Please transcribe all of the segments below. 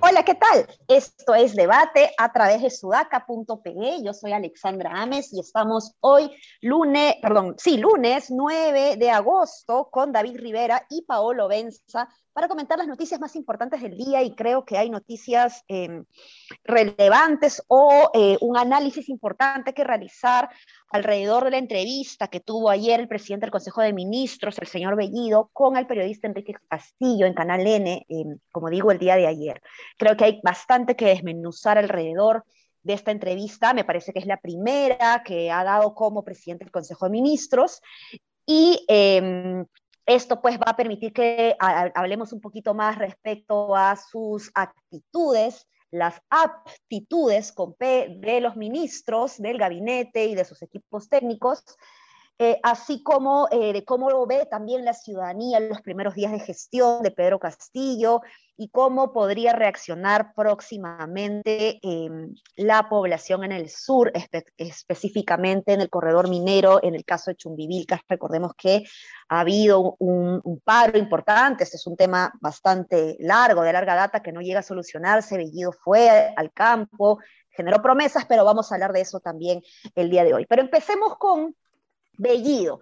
Hola, ¿qué tal? Esto es Debate a través de sudaca.pe. Yo soy Alexandra Ames y estamos hoy lunes, perdón, sí, lunes 9 de agosto con David Rivera y Paolo Benza para comentar las noticias más importantes del día y creo que hay noticias eh, relevantes o eh, un análisis importante que realizar alrededor de la entrevista que tuvo ayer el presidente del Consejo de Ministros, el señor Bellido, con el periodista Enrique Castillo en Canal N, eh, como digo, el día de ayer. Creo que hay bastante que desmenuzar alrededor de esta entrevista. Me parece que es la primera que ha dado como presidente del Consejo de Ministros. Y em, esto pues va a permitir que hablemos un poquito más respecto a sus actitudes, las aptitudes de los ministros, del gabinete y de sus equipos técnicos, eh, así como eh, de cómo lo ve también la ciudadanía en los primeros días de gestión de Pedro Castillo y cómo podría reaccionar próximamente em, la población en el sur, específicamente en el corredor minero, en el caso de Chumbivilcas. Recordemos que ha habido un, un, paro importante, este es un tema bastante largo, de larga data, que no llega a solucionarse. Bellido fue al campo, generó promesas, pero vamos a hablar de eso también el día de hoy. Pero empecemos con Bellido.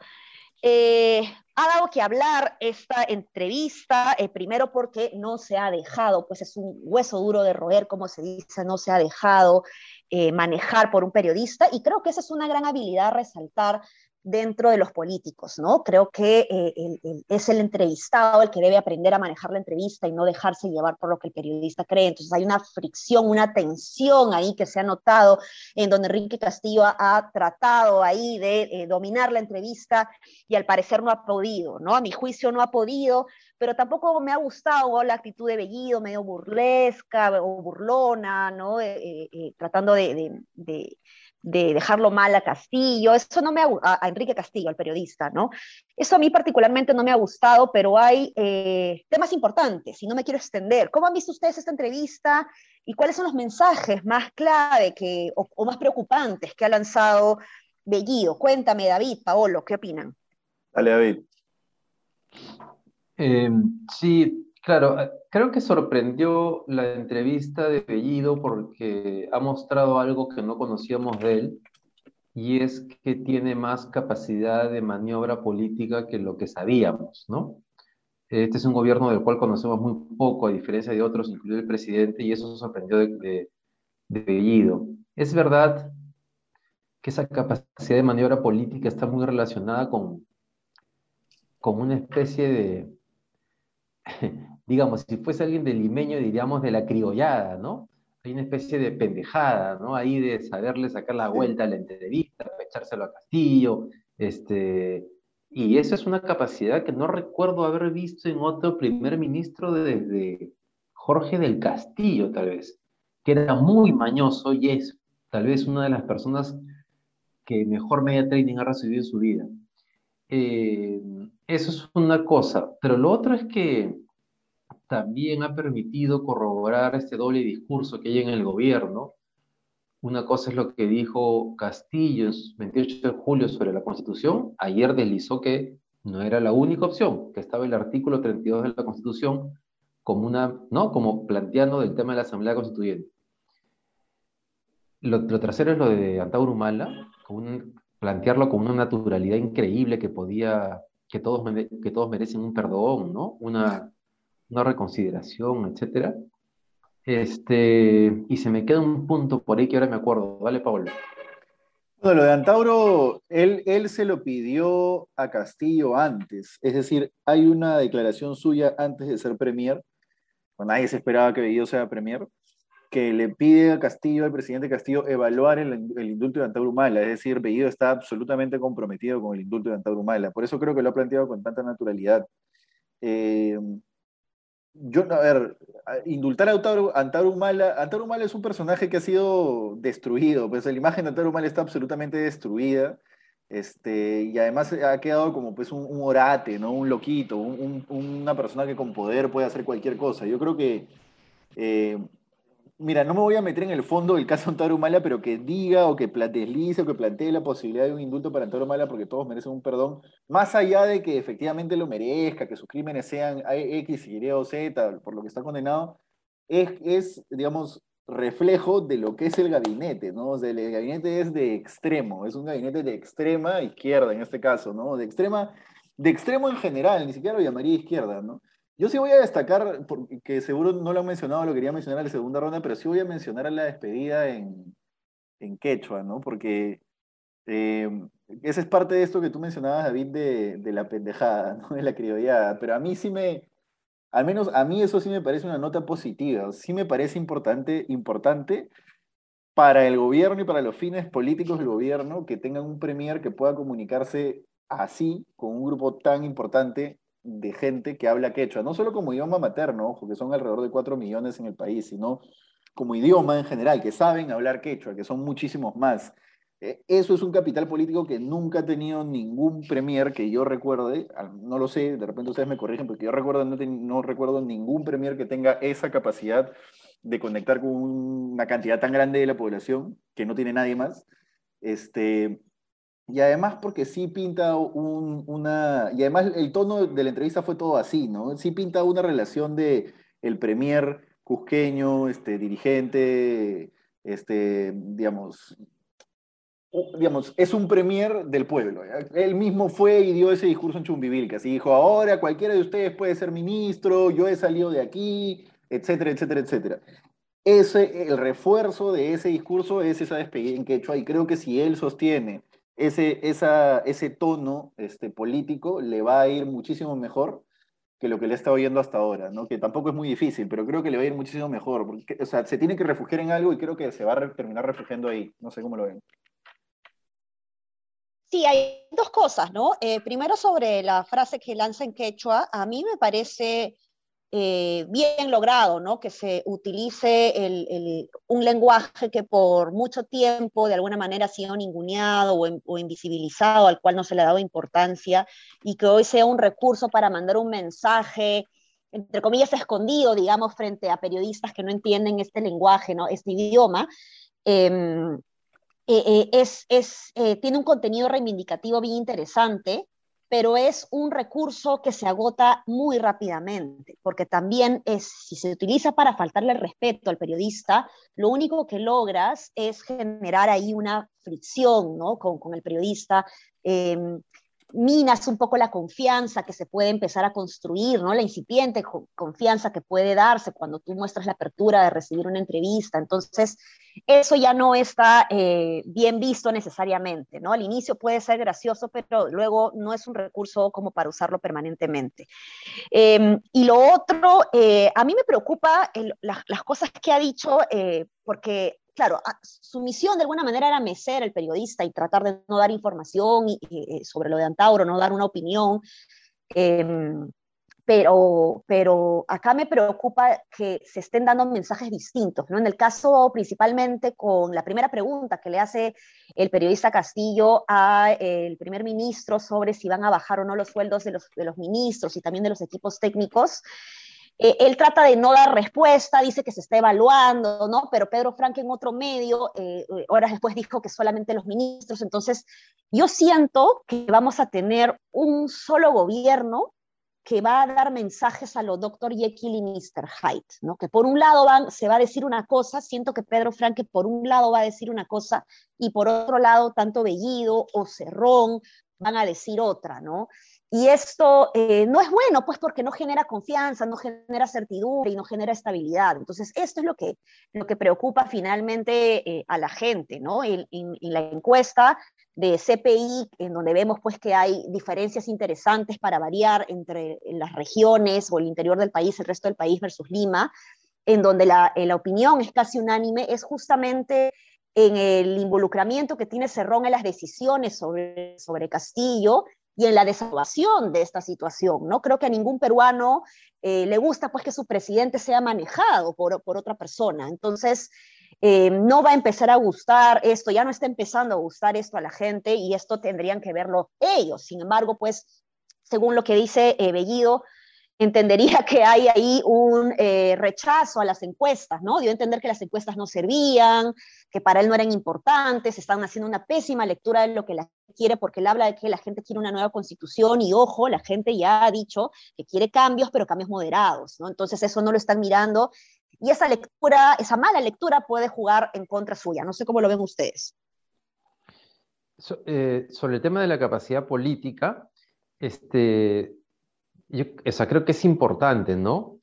Eh, ha dado que hablar esta entrevista, eh, primero porque no se ha dejado, pues es un hueso duro de roer, como se dice, no se ha dejado eh, manejar por un periodista, y creo que esa es una gran habilidad a resaltar dentro de los políticos, ¿no? Creo que eh, es el entrevistado el que debe aprender a manejar la entrevista y no dejarse llevar por lo que el periodista cree. Entonces hay una fricción, una tensión ahí que se ha notado en donde Enrique Castillo ha, tratado ahí de eh, dominar la entrevista y al parecer no ha podido, ¿no? A mi juicio no ha podido, pero tampoco me ha gustado la actitud de Bellido, medio burlesca o burlona, ¿no? Eh, tratando de de dejarlo mal a Castillo, eso no me ha, a, Enrique Castillo, al periodista, ¿no? Eso a mí particularmente no me ha gustado, pero hay eh, temas importantes y no me quiero extender. ¿Cómo han visto ustedes esta entrevista y cuáles son los mensajes más clave que, o, más preocupantes que ha lanzado Bellido? Cuéntame, David, Paolo, ¿qué opinan? Dale, David. Eh, sí, Claro, eh, creo que sorprendió la entrevista de Bellido porque ha mostrado algo que no conocíamos de él y es que tiene más capacidad de maniobra política que lo que sabíamos, ¿no? Este es un gobierno del cual conocemos muy poco, a diferencia de otros, incluido el presidente, y eso sorprendió de, de Bellido. Es verdad que esa capacidad de maniobra política está muy relacionada con, con una especie de digamos, si fuese alguien del limeño, diríamos de la criollada, ¿no? Hay una especie de pendejada, ¿no? Ahí de saberle sacar la vuelta a la entrevista, echárselo a Castillo, este, y eso es una capacidad que no recuerdo haber visto en otro primer ministro desde Jorge del Castillo, tal vez, que era muy mañoso y es tal vez una de las personas que mejor media training ha recibido en su vida. Eh, eso es una cosa, pero lo otro es que también ha permitido corroborar este doble discurso que hay en el gobierno. Una cosa es lo que dijo Castillo el 28 de julio sobre la Constitución. Ayer deslizó que no era la única opción, que estaba el artículo 32 de la Constitución como, una, ¿no? como planteando del tema de la Asamblea Constituyente. Lo, lo tercero es lo de Antauro Humala, plantearlo con una naturalidad increíble que podía, que todos, que todos merecen un perdón, ¿no? Una, una reconsideración, etcétera. Este, y se me queda un punto por ahí que ahora me acuerdo. Vale, Pablo. Bueno, lo de Antauro, él, él se lo pidió a Castillo antes. Es decir, hay una declaración suya antes de ser premier, cuando nadie se esperaba que Bellido sea premier, que le pide a Castillo, al presidente Castillo, evaluar el, el indulto de Antauro Humala. Es decir, Bellido está absolutamente comprometido con el indulto de Antauro Humala. Por eso creo que lo ha planteado con tanta naturalidad. Eh, yo, a ver, indultar a Antauro Humala es un personaje que ha sido destruido, pues la imagen de Antauro Humala está absolutamente destruida, este, y además ha quedado como pues un, orate, ¿no? Un loquito, una persona que con poder puede hacer cualquier cosa. Yo creo que eh, mira, no me voy a meter en el fondo del caso Antauro Humala, pero que diga o que deslice o que plantee la posibilidad de un indulto para Antauro Humala porque todos merecen un perdón, más allá de que efectivamente lo merezca, que sus crímenes sean X, Y o Z, por lo que está condenado, es, es digamos, reflejo de lo que es el gabinete, ¿no? O sea, el gabinete es de extremo, es un gabinete de extrema izquierda en este caso, ¿no? De extrema, de extremo en general, ni siquiera lo llamaría izquierda, ¿no? Yo sí voy a destacar, porque seguro no lo han mencionado, lo quería mencionar en la segunda ronda, pero sí voy a mencionar la despedida en, en quechua, ¿no? Porque eh, esa es parte de esto que tú mencionabas, David, de, de la pendejada, ¿no? De la criollada. Pero a mí sí me, al menos a mí eso sí me parece una nota positiva. Sí me parece importante, importante para el gobierno y para los fines políticos del gobierno que tengan un premier que pueda comunicarse así con un grupo tan importante de gente que habla quechua, no solo como idioma materno, ojo, que son alrededor de 4 millones en el país, sino como idioma en general, que saben hablar quechua, que son muchísimos más. Eh, eso es un capital político que nunca ha tenido ningún premier que yo recuerde, no lo sé, de repente ustedes me corrigen, porque yo recuerdo, no, no recuerdo ningún premier que tenga esa capacidad de conectar con una cantidad tan grande de la población, que no tiene nadie más. Este, y además porque sí pinta una... Y además el tono de la entrevista fue todo así, ¿no? Sí pinta una relación de el premier cusqueño, este, dirigente, este, digamos, digamos, es un premier del pueblo. Él mismo fue y dio ese discurso en Chumbivilcas y dijo, ahora cualquiera de ustedes puede ser ministro, yo he salido de aquí, etcétera, etcétera, etcétera. Ese, el refuerzo de ese discurso es esa despedida en quechua y creo que si él sostiene ese, esa, ese tono este, político le va a ir muchísimo mejor que lo que le está oyendo hasta ahora, ¿no? Que tampoco es muy difícil, pero creo que le va a ir muchísimo mejor, porque, o sea, se tiene que refugiar en algo y creo que se va a terminar refugiando ahí, no sé cómo lo ven. Sí, hay dos cosas, ¿no? Eh, primero sobre la frase que lanza en quechua, a mí me parece eh, bien logrado, ¿no? Que se utilice un lenguaje que por mucho tiempo de alguna manera ha sido ninguneado o, invisibilizado, al cual no se le ha dado importancia, y que hoy sea un recurso para mandar un mensaje, entre comillas, escondido, digamos, frente a periodistas que no entienden este lenguaje, ¿no? Este idioma. Em, eh, eh, es, tiene un contenido reivindicativo bien interesante, pero es un recurso que se agota muy rápidamente, porque también es, si se utiliza para faltarle respeto al periodista, lo único que logras es generar ahí una fricción ¿no? con, con el periodista. Em, minas un poco la confianza que se puede empezar a construir, ¿no? La incipiente confianza que puede darse cuando tú muestras la apertura de recibir una entrevista. Entonces, eso ya no está eh, bien visto necesariamente, ¿no? Al inicio puede ser gracioso, pero luego no es un recurso como para usarlo permanentemente. Em, y lo otro, eh, a mí me preocupa las cosas que ha dicho, eh, porque claro, su misión de alguna manera era mecer al periodista y tratar de no dar información eh, sobre lo de Antauro, no dar una opinión. Em, pero, pero acá me preocupa que se estén dando mensajes distintos, ¿no? En el caso principalmente con la primera pregunta que le hace el periodista Castillo al eh, primer ministro sobre si van a bajar o no los sueldos de los ministros y también de los equipos técnicos, eh, él trata de no dar respuesta, dice que se está evaluando, ¿no? Pero Pedro Frank en otro medio, eh, horas después dijo que solamente los ministros. Entonces, yo siento que vamos a tener un solo gobierno que va a dar mensajes a los Dr. Jekyll y Mr. Hyde, ¿no? Que por un lado se va a decir una cosa, siento que Pedro Franque por un lado va a decir una cosa y por otro lado tanto Bellido o Cerrón van a decir otra, ¿no? Y esto eh, no es bueno, pues porque no genera confianza, no genera certidumbre y no genera estabilidad. Entonces, esto es lo que, lo que preocupa finalmente eh, a la gente, ¿no? En, la encuesta de CPI, en donde vemos pues que hay diferencias interesantes para variar entre las regiones o el interior del país, el resto del país versus Lima, en donde la, la opinión es casi unánime, es justamente en el involucramiento que tiene Cerrón en las decisiones sobre, sobre Castillo y en la desaprobación de esta situación. No creo que a ningún peruano eh, le gusta pues que su presidente sea manejado por, por otra persona. Entonces, eh, no va a empezar a gustar esto, ya no está empezando a gustar esto a la gente y esto tendrían que verlo ellos. Sin embargo, pues, según lo que dice eh, Bellido, entendería que hay ahí un eh, rechazo a las encuestas, ¿no? Dio a entender que las encuestas no servían, que para él no eran importantes, están haciendo una pésima lectura de lo que la gente quiere, porque él habla de que la gente quiere una nueva constitución y ojo, la gente ya ha dicho que quiere cambios, pero cambios moderados, ¿no? Entonces eso no lo están mirando y esa lectura, esa mala lectura puede jugar en contra suya. No sé cómo lo ven ustedes. Eh, sobre el tema de la capacidad política, este, yo creo que es importante, ¿no?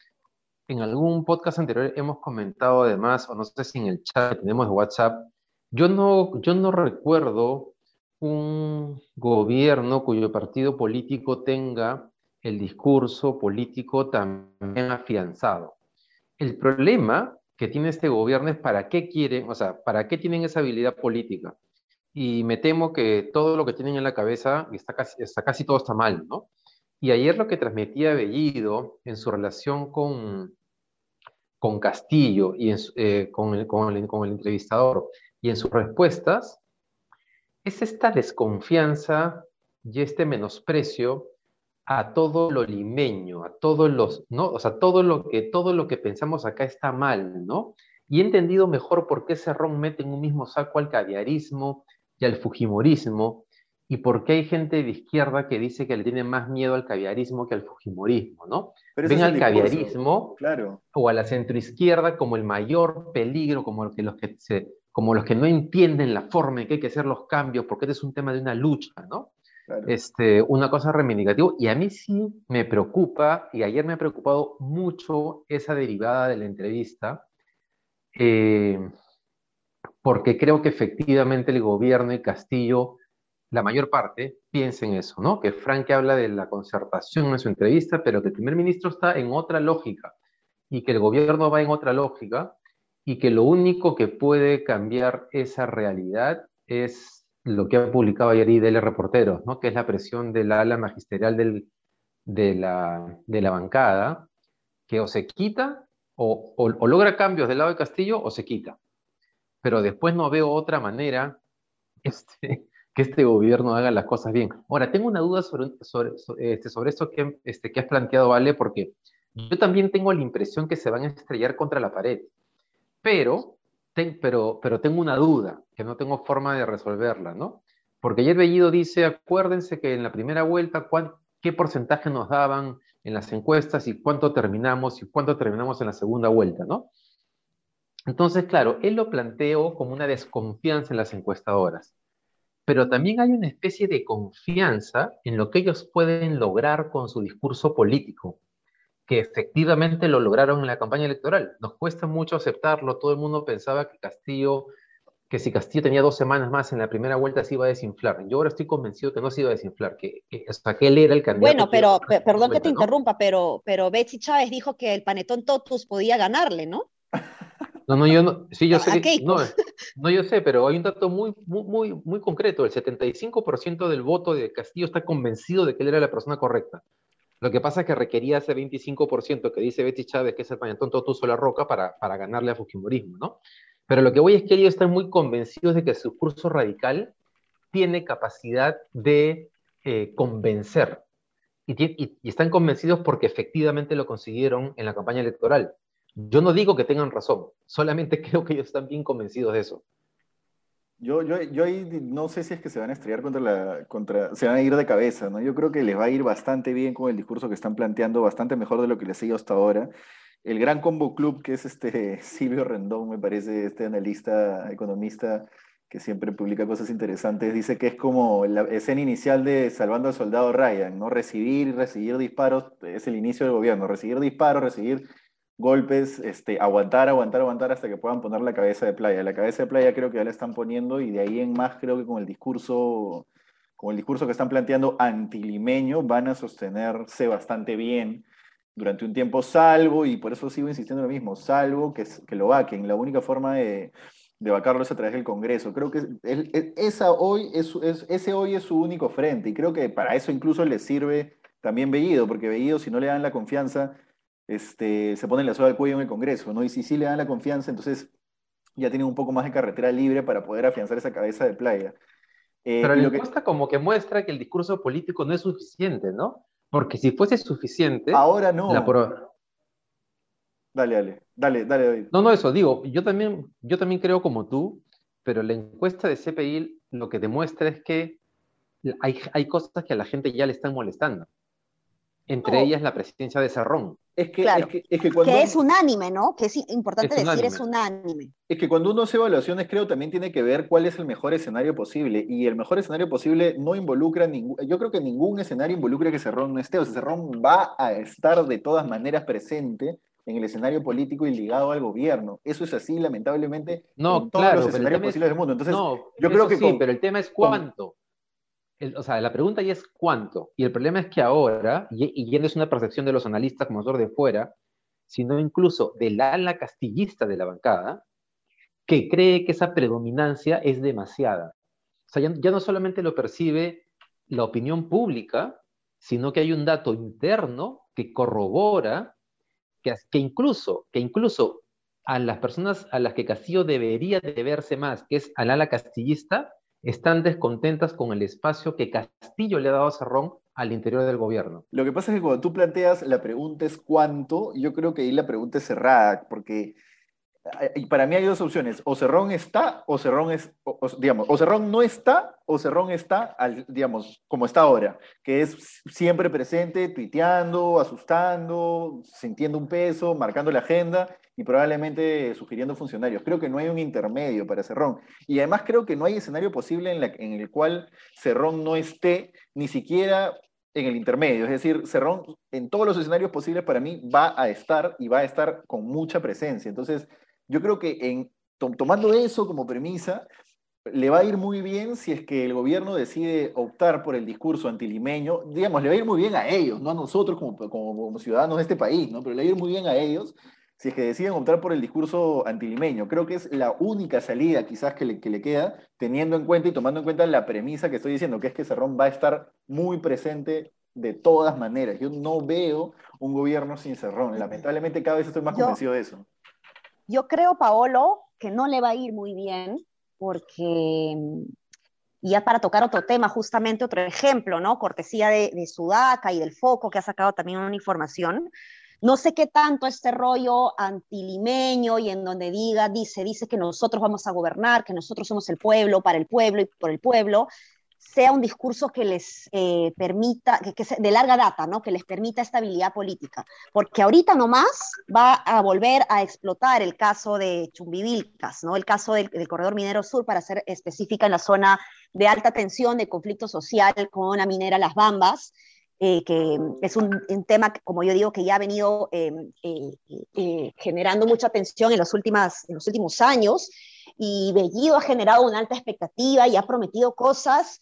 En algún podcast anterior hemos comentado además, o no sé si en el chat que tenemos de WhatsApp, yo no, yo no recuerdo un gobierno cuyo partido político tenga el discurso político también afianzado. El problema que tiene este gobierno es para qué quieren, o sea, para qué tienen esa habilidad política. Y me temo que todo lo que tienen en la cabeza está casi, está casi todo está mal, ¿no? Y ayer lo que transmitía Bellido en su relación con, con Castillo y eh, con, el, con, el, con el entrevistador y en sus respuestas es esta desconfianza y este menosprecio a todo lo limeño, a todos los, ¿no? O sea, todo lo que, todo lo que pensamos acá está mal, ¿no? Y he entendido mejor por qué Cerrón mete en un mismo saco al caviarismo y al fujimorismo, y por qué hay gente de izquierda que dice que le tiene más miedo al caviarismo que al fujimorismo, ¿no? Ven al caviarismo claro. o a la centroizquierda como el mayor peligro, como, que los que se, como los que no entienden la forma en que hay que hacer los cambios, porque este es un tema de una lucha, ¿no? Este, una cosa reivindicativa, y a mí sí me preocupa, y ayer me ha preocupado mucho esa derivada de la entrevista, eh, porque creo que efectivamente el gobierno y Castillo la mayor parte piensa en eso, ¿no? Que Frank habla de la concertación en su entrevista, pero que el primer ministro está en otra lógica y que el gobierno va en otra lógica y que lo único que puede cambiar esa realidad es lo que ha publicado ayer IDL Reporteros, ¿no? Que es la presión del ala magisterial de, la, bancada, que o se quita o, o logra cambios del lado de Castillo o se quita. Pero después no veo otra manera este, que este gobierno haga las cosas bien. Ahora, tengo una duda sobre, sobre, este, sobre esto que, este, que has planteado, Vale, porque yo también tengo la impresión que se van a estrellar contra la pared, pero, pero, pero tengo una duda, que no tengo forma de resolverla, ¿no? Porque ayer Bellido dice, acuérdense que en la primera vuelta, ¿qué porcentaje nos daban en las encuestas y cuánto terminamos y cuánto terminamos en la segunda vuelta, ¿no? Entonces, claro, él lo planteó como una desconfianza en las encuestadoras pero también hay una especie de confianza en lo que ellos pueden lograr con su discurso político, que efectivamente lo lograron en la campaña electoral. Nos cuesta mucho aceptarlo, todo el mundo pensaba que Castillo, que si Castillo tenía dos semanas más en la primera vuelta se iba a desinflar. Yo ahora estoy convencido que no se iba a desinflar, que, hasta que él era el candidato. Bueno, pero, perdón que te interrumpa, pero, pero Betsy Chávez dijo que el panetón Totus podía ganarle, ¿no? No, no, yo no, sí, yo sé, no, no, yo sé, pero hay un dato muy, muy, muy, concreto. El 75% del voto de Castillo está convencido de que él era la persona correcta. Lo que pasa es que requería ese 25% que dice Betty Chávez, que es el pañatón todo la roca, para, para ganarle a Fujimorismo, ¿no? Pero lo que voy es que ellos están muy convencidos de que su curso radical tiene capacidad de eh, convencer. y, están convencidos porque efectivamente lo consiguieron en la campaña electoral. Yo no digo que tengan razón, solamente creo que ellos están bien convencidos de eso. Yo, yo, yo ahí no sé si es que se van a estrellar contra la, contra, se van a ir de cabeza, ¿no? Yo creo que les va a ir bastante bien con el discurso que están planteando, bastante mejor de lo que les ha ido hasta ahora. El gran combo club que es este Silvio Rendón, me parece, este analista, economista, que siempre publica cosas interesantes, dice que es como la escena inicial de Salvando al Soldado Ryan, ¿no? Recibir y recibir disparos es el inicio del gobierno, recibir disparos, recibir golpes, este, aguantar, aguantar, aguantar hasta que puedan poner la cabeza de playa. La cabeza de playa creo que ya la están poniendo y de ahí en más creo que con el discurso, con el discurso que están planteando antilimeño van a sostenerse bastante bien durante un tiempo, salvo, y por eso sigo insistiendo en lo mismo, salvo que, que lo vaquen. La única forma de, de vacarlo es a través del Congreso. Creo que esa hoy es, ese hoy es su único frente y creo que para eso incluso le sirve también Bellido, porque Bellido si no le dan la confianza este, se pone la soga al cuello en el Congreso, ¿no? Y si sí le dan la confianza, entonces ya tienen un poco más de carretera libre para poder afianzar esa cabeza de playa. Eh, Pero la encuesta como que muestra que el discurso político no es suficiente, ¿no? Porque si fuese suficiente... Ahora no. Dale, dale, dale, dale, David. No, no, eso, digo, yo también, yo también creo como tú, pero la encuesta de CPI lo que demuestra es que hay, hay cosas que a la gente ya le están molestando. Entre ellas la presencia de Cerrón. Es que, es, que, es, que, cuando... que es unánime, ¿no? Que es importante decir, es unánime. Es que cuando uno hace evaluaciones, creo también tiene que ver cuál es el mejor escenario posible. Y el mejor escenario posible no involucra ningún. Yo creo que ningún escenario involucra que Cerrón no esté. O sea, Cerrón va a estar de todas maneras presente en el escenario político y ligado al gobierno. Eso es así, lamentablemente, no, en todos los escenarios posibles del mundo. Entonces, yo creo que. Sí, pero el tema es cuánto. O sea, la pregunta ya es cuánto. Y el problema es que ahora, y, y no es una percepción de los analistas como de fuera, sino incluso del ala castillista de la bancada, que cree que esa predominancia es demasiada. O sea, ya, ya no solamente lo percibe la opinión pública, sino que hay un dato interno que corrobora que, incluso, que incluso a las personas a las que Castillo debería deberse más, que es al ala castillista, están descontentas con el espacio que Castillo le ha dado a Cerrón al interior del gobierno. Lo que pasa es que cuando tú planteas la pregunta es cuánto, yo creo que ahí la pregunta es cerrada, porque y para mí hay dos opciones, o Cerrón está o Cerrón es, digamos, o Cerrón no está o Cerrón está, al, digamos, como está ahora, que es siempre presente, tuiteando, asustando, sintiendo un peso, marcando la agenda y probablemente sugiriendo funcionarios. Creo que no hay un intermedio para Cerrón. Y además creo que no hay escenario posible en, la, en el cual Cerrón no esté ni siquiera en el intermedio. Es decir, Cerrón en todos los escenarios posibles para mí va a estar y va a estar con mucha presencia. Entonces, yo creo que en, tomando eso como premisa, le va a ir muy bien si es que el gobierno decide optar por el discurso antilimeño, digamos, le va a ir muy bien a ellos, no a nosotros como, como, ciudadanos de este país, ¿no? pero le va a ir muy bien a ellos si es que deciden optar por el discurso antilimeño. Creo que es la única salida quizás que le, que le queda, teniendo en cuenta y tomando en cuenta la premisa que estoy diciendo, que es que Cerrón va a estar muy presente de todas maneras. Yo no veo un gobierno sin Cerrón. Lamentablemente cada vez estoy más convencido de eso. Yo creo, Paolo, que no le va a ir muy bien porque, ya para tocar otro tema, justamente otro ejemplo, ¿no? Cortesía de Sudaca y del Foco, que ha sacado también una información. No sé qué tanto este rollo antilimeño y en donde diga, dice, dice que nosotros vamos a gobernar, que nosotros somos el pueblo, para el pueblo y por el pueblo, sea un discurso que les eh, permita, que, que, de larga data, ¿no? que les permita estabilidad política. Porque ahorita nomás va a volver a explotar el caso de Chumbivilcas, ¿no? el caso del, del, Corredor Minero Sur, para ser específica en la zona de alta tensión, de conflicto social con la minera Las Bambas. Eh, que es un, un, tema, como yo digo, que ya ha venido eh, eh, generando mucha tensión en, las últimas, en los últimos años, y Bellido ha generado una alta expectativa y ha prometido cosas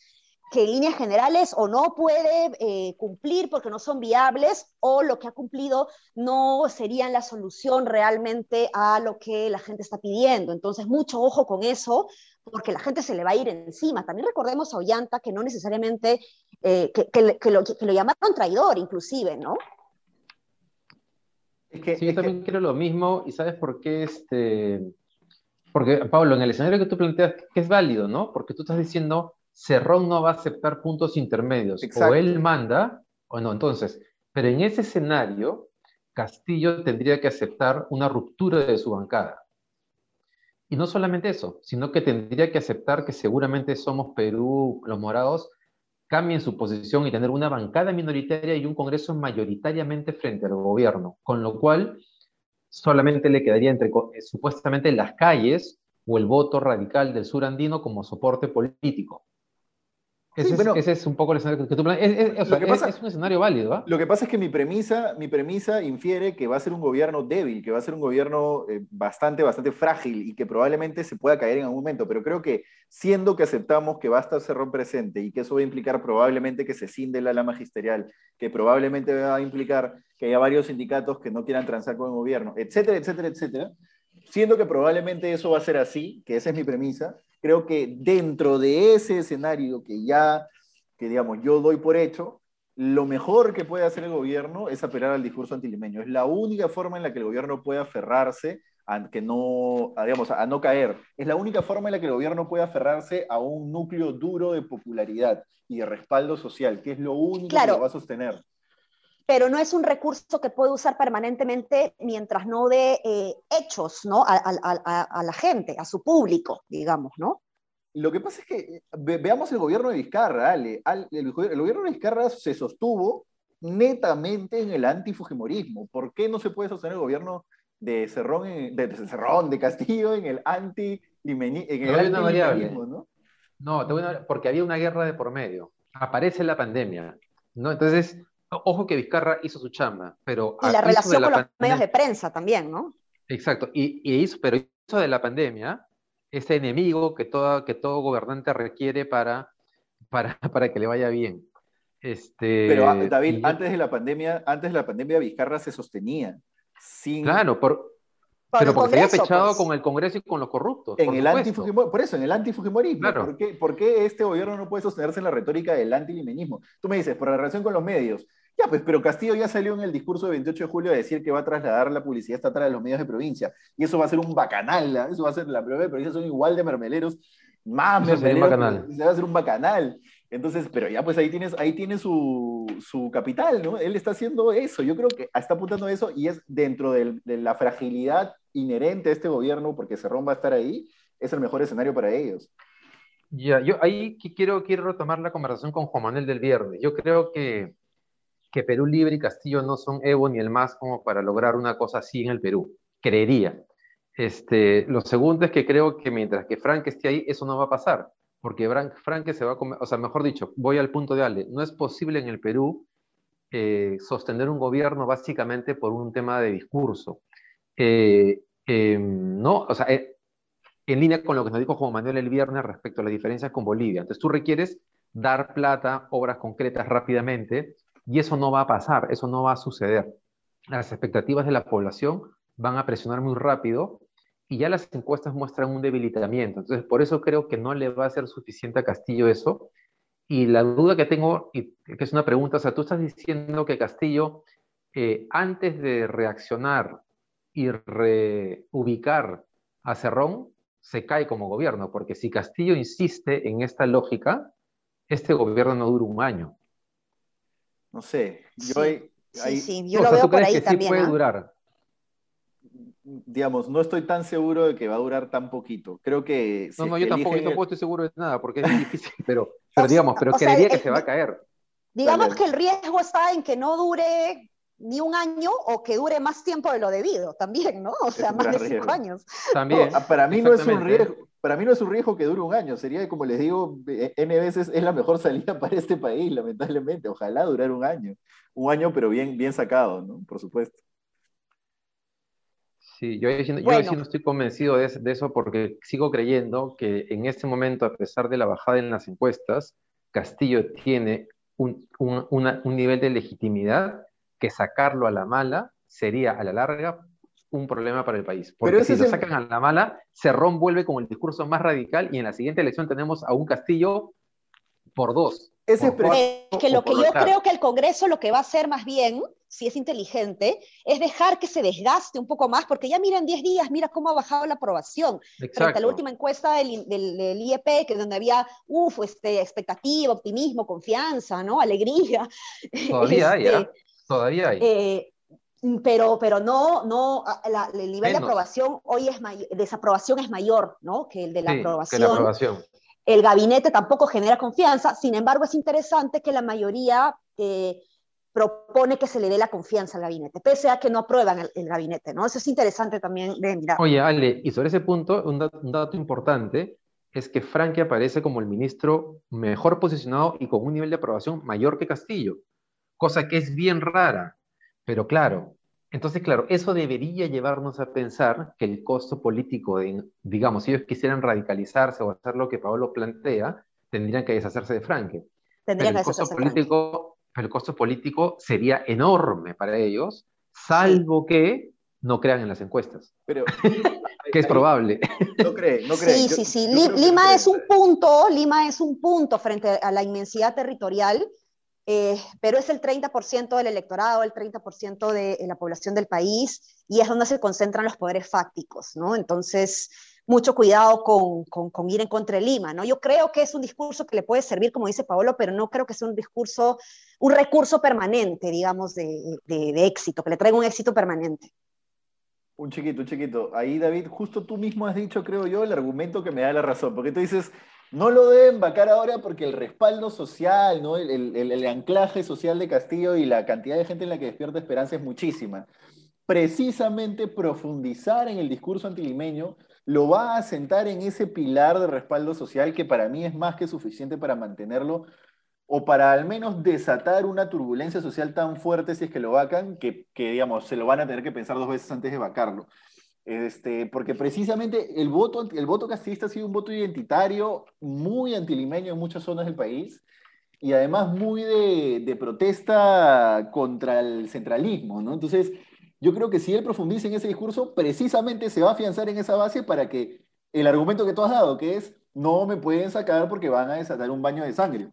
que en líneas generales o no puede eh, cumplir porque no son viables o lo que ha cumplido no serían la solución realmente a lo que la gente está pidiendo. Entonces, mucho ojo con eso porque la gente se le va a ir encima. También recordemos a Ollanta que no necesariamente, eh, que, que, que, lo, que, lo, llamaron traidor inclusive, ¿no? Es que, sí, yo también creo lo mismo y ¿sabes por qué? Este... Porque, Pablo, en el escenario que tú planteas, que es válido, ¿no? Porque tú estás diciendo Cerrón no va a aceptar puntos intermedios. Exacto. O él manda, o no. Entonces, pero en ese escenario, Castillo tendría que aceptar una ruptura de su bancada. Y no solamente eso, sino que tendría que aceptar que seguramente Somos Perú, los morados, cambien su posición y tener una bancada minoritaria y un Congreso mayoritariamente frente al gobierno, con lo cual solamente le quedaría entre eh, supuestamente las calles o el voto radical del sur andino como soporte político. Ese, sí, bueno, es, ese, es, un poco el escenario que tú planeas. Es, es, o sea, pasa, es, un escenario válido. ¿eh? Lo que pasa es que mi premisa, mi premisa infiere que va a ser un gobierno débil, que va a ser un gobierno eh, bastante, bastante frágil y que probablemente se pueda caer en algún momento. Pero creo que siendo que aceptamos que va a estar Cerrón presente y que eso va a implicar probablemente que se cinde la ala magisterial, que probablemente va a implicar que haya varios sindicatos que no quieran transar con el gobierno, etcétera, etcétera, etcétera, siendo que probablemente eso va a ser así, que esa es mi premisa, creo que dentro de ese escenario que ya, que digamos, yo doy por hecho, lo mejor que puede hacer el gobierno es apelar al discurso antilimeño. Es la única forma en la que el gobierno puede aferrarse a, que no, a, digamos, a no caer. Es la única forma en la que el gobierno puede aferrarse a un núcleo duro de popularidad y de respaldo social, que es lo único claro. que lo va a sostener. Pero no es un recurso que puede usar permanentemente mientras no dé eh, hechos ¿no? A, la gente, a su público, digamos, ¿no? Lo que pasa es que veamos el gobierno de Vizcarra, Ale. el, gobierno de Vizcarra se sostuvo netamente en el antifujimorismo. ¿Por qué no se puede sostener el gobierno de Cerrón, de, Cerrón, de Castillo en el anti en el no, variable. ¿no? No, porque había una guerra de por medio. Aparece la pandemia, ¿no? Entonces, Ojo que Vizcarra hizo su chamba, pero... Y la relación con los medios de prensa también, ¿no? Exacto, y, hizo, pero hizo de la pandemia ese enemigo que, toda, que todo gobernante requiere para, para, para que le vaya bien. Este, pero ah, David, antes de la pandemia, antes de la pandemia Vizcarra se sostenía. Sin... Claro, por, pero porque se había pechado pues. con el Congreso y con los corruptos. En el por eso, en el antifujimorismo. Claro. ¿Por, qué, ¿Por, qué, este gobierno no puede sostenerse en la retórica del antilimenismo? Tú me dices, por la relación con los medios. Ya, pues, pero Castillo ya salió en el discurso de 28 de julio a decir que va a trasladar la publicidad estatal a los medios de provincia. Y eso va a ser un bacanal, ¿ah? eso va a ser, la prueba de provincia son igual de mermeleros, más mermeleros. Se va a ser un bacanal. Entonces, pero ya pues ahí tienes, ahí tiene su, su, capital, ¿no? Él está haciendo eso, yo creo que está apuntando eso y es dentro de la fragilidad inherente a este gobierno, porque Cerrón va a estar ahí, es el mejor escenario para ellos. Ya, yo ahí quiero, quiero retomar la conversación con Juan Manuel del viernes. Yo creo que que Perú Libre y Castillo no son Evo ni el más como para lograr una cosa así en el Perú. Creería. Este, lo segundo es que creo que mientras que Frank esté ahí, eso no va a pasar, porque Frank, Frank se va a comer, o sea, mejor dicho, voy al punto de Ale, no es posible en el Perú eh, sostener un gobierno básicamente por un tema de discurso. Eh, em, no, o sea, eh, en línea con lo que nos dijo Juan Manuel el viernes respecto a las diferencias con Bolivia. Entonces tú requieres dar plata, obras concretas rápidamente, y eso no va a pasar, eso no va a suceder. Las expectativas de la población van a presionar muy rápido y ya las encuestas muestran un debilitamiento. Entonces, por eso creo que no le va a ser suficiente a Castillo eso. Y la duda que tengo, y que es una pregunta, o sea, tú estás diciendo que Castillo, eh, antes de reaccionar y reubicar a Cerrón, se cae como gobierno, porque si Castillo insiste en esta lógica, este gobierno no dura un año. No sé, yo sí, sí, yo lo veo por ahí también. puede ¿ah? durar? Digamos, no estoy tan seguro de que va a durar tan poquito. Creo que. no, no, yo tampoco, estoy seguro de nada, porque es difícil, pero, pero digamos, pero creería que se va a caer. Digamos que el riesgo está en que no dure ni un año o que dure más tiempo de lo debido también, ¿no? O sea, más de cinco años. También. para mí no es un riesgo para mí no es un riesgo que dure un año, sería, como les digo, eh, N veces es la mejor salida para este país, lamentablemente. Ojalá durar un año. Un año, pero bien, bien sacado, ¿no? Por supuesto. Sí, yo, yo, sí no estoy convencido de, eso porque sigo creyendo que en este momento, a pesar de la bajada en las encuestas, Castillo tiene un, un nivel de legitimidad que sacarlo a la mala sería a la larga un problema para el país. Porque si lo sacan a la mala, Cerrón vuelve con el discurso más radical y en la siguiente elección tenemos a un Castillo por dos. Ese es que lo que yo creo que el Congreso lo que va a hacer más bien, si es inteligente, es dejar que se desgaste un poco más, porque ya mira en 10 días, mira cómo ha bajado la aprobación. Frente a la última encuesta del, del, IEP, que donde había, uff, este, expectativa, optimismo, confianza, ¿no? Alegría. Todavía hay, ¿eh? Todavía hay. Eh, pero, pero no, no el nivel de aprobación hoy es desaprobación es mayor, ¿no? Que el de la, aprobación. El gabinete tampoco genera confianza, sin embargo es interesante que la mayoría eh, propone que se le dé la confianza al gabinete, pese a que no aprueban el, gabinete, ¿no? Eso es interesante también de mirar. Oye, Ale, y sobre ese punto, un un dato importante es que Frankie aparece como el ministro mejor posicionado y con un nivel de aprobación mayor que Castillo, cosa que es bien rara pero claro, entonces, claro, eso debería llevarnos a pensar que el costo político, de, digamos, si ellos quisieran radicalizarse o hacer lo que Pablo plantea, tendrían que deshacerse de Franke. Tendrían el costo político, el costo político sería enorme para ellos, salvo que no crean en las encuestas. Pero, que es probable. No cree, no cree. Sí, sí, sí. Lima es un punto, Lima es un punto frente a la inmensidad territorial eh, pero es el 30% del electorado, el 30% de, la población del país, y es donde se concentran los poderes fácticos, ¿no? Entonces, mucho cuidado con, con, ir en contra de Lima, ¿no? Yo creo que es un discurso que le puede servir, como dice Paolo, pero no creo que sea un discurso un recurso permanente, digamos, de, de, éxito, que le traiga un éxito permanente. Un chiquito, un chiquito. Ahí, David, justo tú mismo has dicho, creo yo, el argumento que me da la razón, porque tú dices, no lo deben vacar ahora porque el respaldo social. El, anclaje social de Castillo y la cantidad de gente en la que despierta esperanza es muchísima. Precisamente profundizar en el discurso antilimeño lo va a sentar en ese pilar de respaldo social que para mí es más que suficiente para mantenerlo o para al menos desatar una turbulencia social tan fuerte si es que lo vacan, que, digamos, se lo van a tener que pensar dos veces antes de vacarlo. Este, porque precisamente el voto, el voto castista ha sido un voto identitario muy antilimeño en muchas zonas del país y además muy de, protesta contra el centralismo, ¿no? Entonces, yo creo que si él profundiza en ese discurso, precisamente se va a afianzar en esa base para que el argumento que tú has dado, que es no me pueden sacar porque van a desatar un baño de sangre.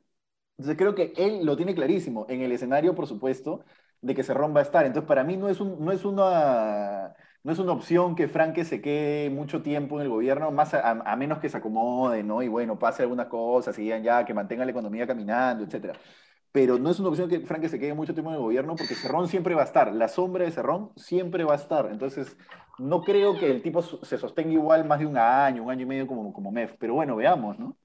Entonces creo que él lo tiene clarísimo en el escenario, por supuesto, de que Cerrón va a estar. Entonces para mí no es, un, no es, una, no es una opción que Franque se quede mucho tiempo en el gobierno, más a, menos que se acomode, ¿no? Y bueno, pase algunas cosas, y ya, que mantenga la economía caminando, etc. Pero no es una opción que Franque se quede mucho tiempo en el gobierno porque Cerrón siempre va a estar, la sombra de Cerrón siempre va a estar. Entonces no creo que el tipo se sostenga igual más de un año, un año y medio como, como MEF. Pero bueno, veamos, ¿no?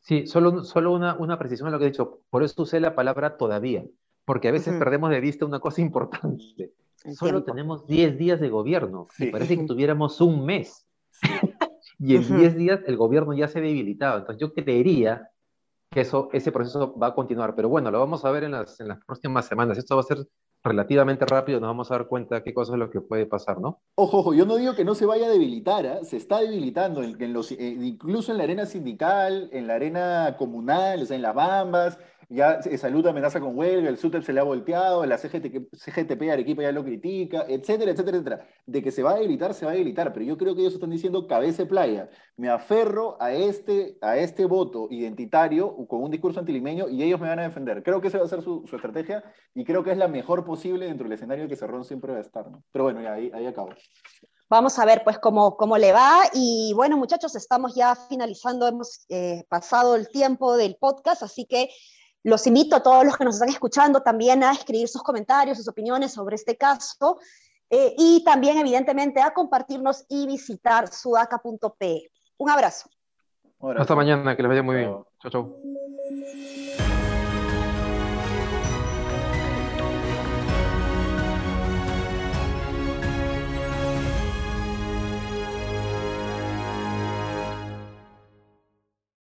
Sí, solo, solo una, una precisión en lo que he dicho. Por eso usé la palabra todavía, porque a veces perdemos de vista una cosa importante. Solo tenemos 10 días de gobierno y parece que tuviéramos un mes. y en 10 días el gobierno ya se ha debilitado. Entonces yo creería que eso, ese proceso va a continuar. Pero bueno, lo vamos a ver en las, en las próximas semanas. Esto va a ser relativamente rápido, nos vamos a dar cuenta qué cosa es lo que puede pasar, ¿no? Ojo, ojo, yo no digo que no se vaya a debilitar, ¿ah? se está debilitando, en, los, eh, incluso en la arena sindical, en la arena comunal, o sea, en las bambas, ya Salud amenaza con huelga, el SUTEP se le ha volteado, la CGT, CGTP Arequipa ya lo critica, etcétera, etcétera, etcétera. De que se va a debilitar, se va a debilitar, pero yo creo que ellos están diciendo cabeza playa. Me aferro a este, a este voto identitario con un discurso antilimeño y ellos me van a defender. Creo que esa va a ser su, estrategia y creo que es la mejor posible dentro del escenario que Cerrón siempre va a estar. Pero bueno, ya ahí, ahí acabo. Vamos a ver pues cómo, cómo le va. Y bueno, muchachos, estamos ya finalizando, hemos eh, pasado el tiempo del podcast, así que los invito a todos los que nos están escuchando también a escribir sus comentarios, sus opiniones sobre este caso eh, y también evidentemente a compartirnos y visitar sudaca.pe. Un abrazo. Hasta mañana, que les vaya muy bien. Chau, chau.